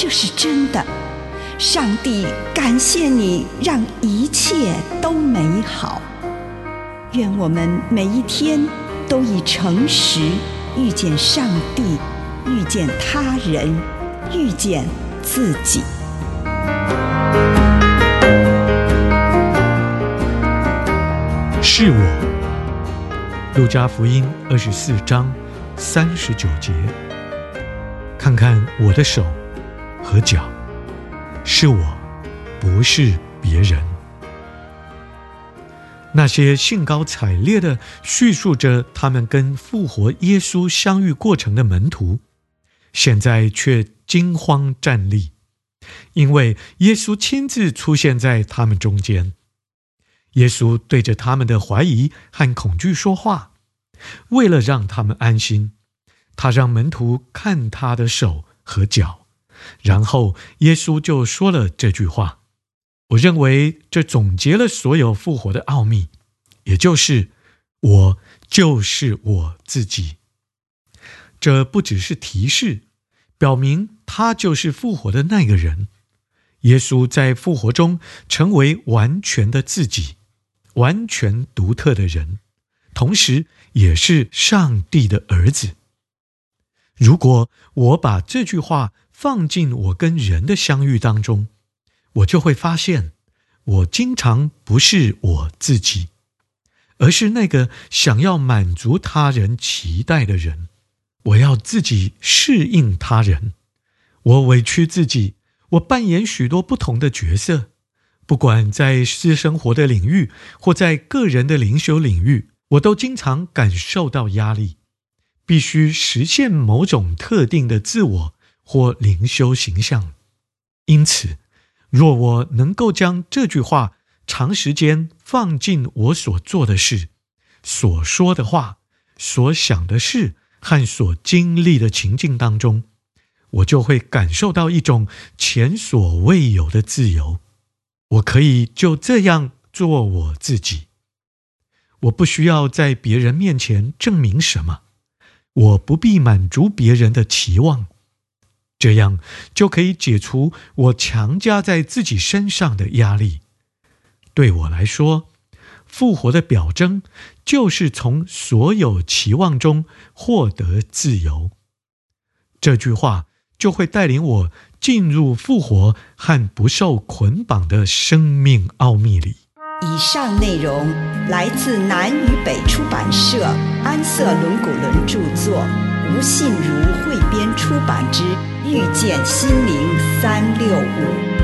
这是真的。上帝感谢你，让一切都美好。愿我们每一天都以诚实遇见上帝，遇见他人，遇见自己。是我，路加福音二十四章三十九节。看看我的手和脚，是我，不是别人。那些兴高采烈地叙述着他们跟复活耶稣相遇过程的门徒，现在却惊慌战栗，因为耶稣亲自出现在他们中间。耶稣对着他们的怀疑和恐惧说话，为了让他们安心，他让门徒看他的手和脚，然后耶稣就说了这句话。我认为这总结了所有复活的奥秘，也就是我就是我自己。这不只是提示，表明他就是复活的那个人。耶稣在复活中成为完全的自己。完全独特的人，同时也是上帝的儿子。如果我把这句话放进我跟人的相遇当中，我就会发现，我经常不是我自己，而是那个想要满足他人期待的人。我要自己适应他人，我委屈自己，我扮演许多不同的角色。不管在私生活的领域，或在个人的灵修领域，我都经常感受到压力，必须实现某种特定的自我或灵修形象。因此，若我能够将这句话长时间放进我所做的事、所说的话、所想的事和所经历的情境当中，我就会感受到一种前所未有的自由。我可以就这样做我自己，我不需要在别人面前证明什么，我不必满足别人的期望，这样就可以解除我强加在自己身上的压力。对我来说，复活的表征就是从所有期望中获得自由。这句话就会带领我。进入复活和不受捆绑的生命奥秘里。以上内容来自南与北出版社安瑟伦古伦著作，吴信如汇编出版之《遇见心灵三六五》。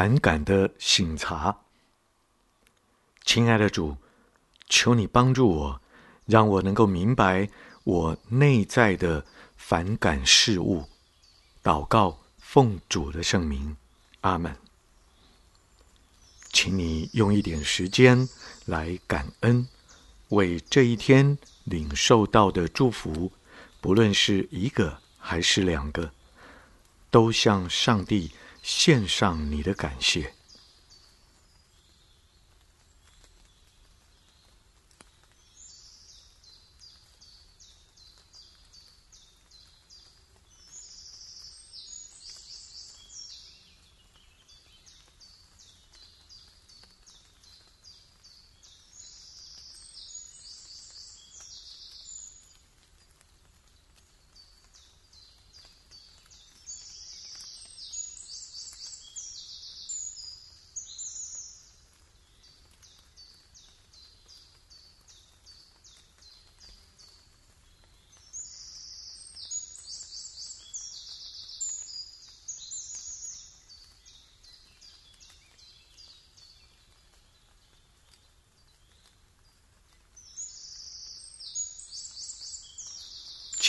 反感的醒茶，亲爱的主，求你帮助我，让我能够明白我内在的反感事物。祷告，奉主的圣名，阿门。请你用一点时间来感恩，为这一天领受到的祝福，不论是一个还是两个，都向上帝。献上你的感谢。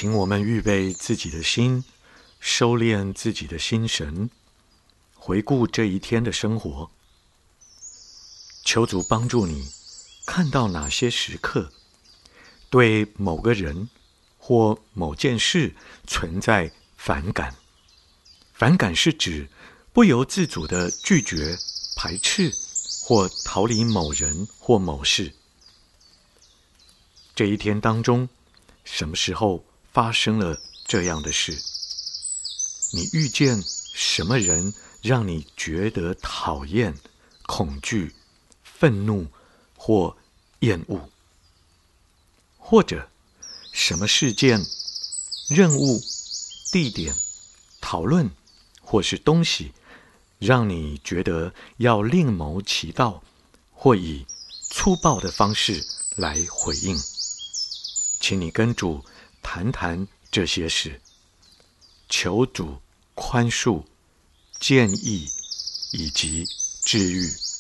请我们预备自己的心，收敛自己的心神，回顾这一天的生活。求主帮助你，看到哪些时刻对某个人或某件事存在反感。反感是指不由自主的拒绝、排斥或逃离某人或某事。这一天当中，什么时候发生了这样的事，你遇见什么人让你觉得讨厌、恐惧、愤怒或厌恶？或者什么事件、任务、地点、讨论或是东西，让你觉得要另谋其道，或以粗暴的方式来回应？请你跟主。谈谈这些事，求主宽恕、建议以及治愈。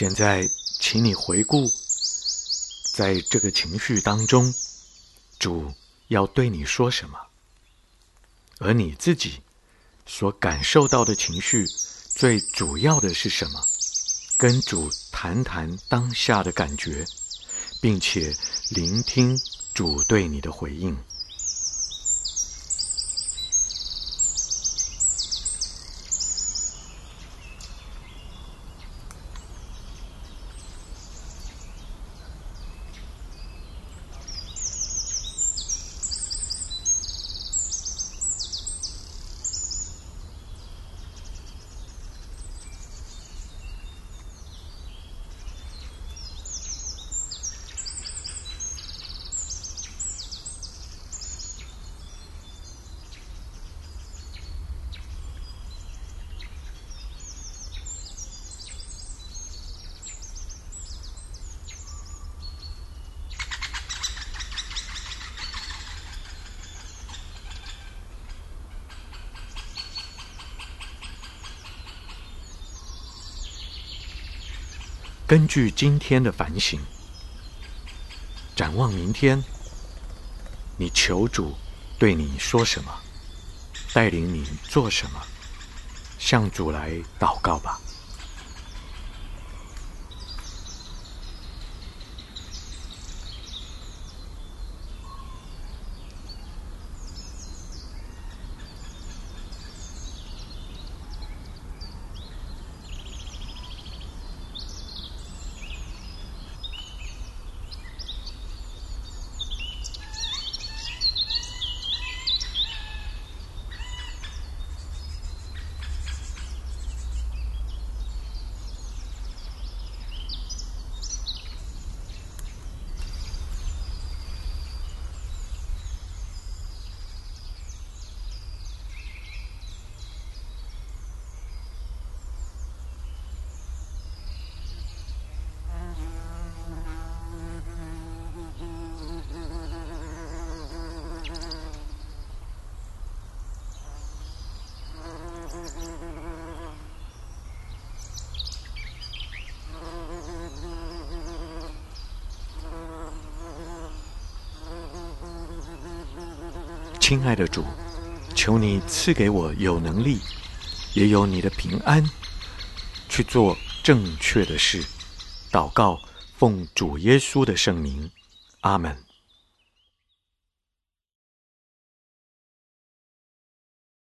现在，请你回顾，在这个情绪当中，主要对你说什么？而你自己所感受到的情绪，最主要的是什么？跟主谈谈当下的感觉，并且聆听主对你的回应。根据今天的反省，展望明天，你求主对你说什么，带领你做什么，向主来祷告吧。亲爱的主，求你赐给我有能力，也有你的平安，去做正确的事。祷告，奉主耶稣的圣名，阿门。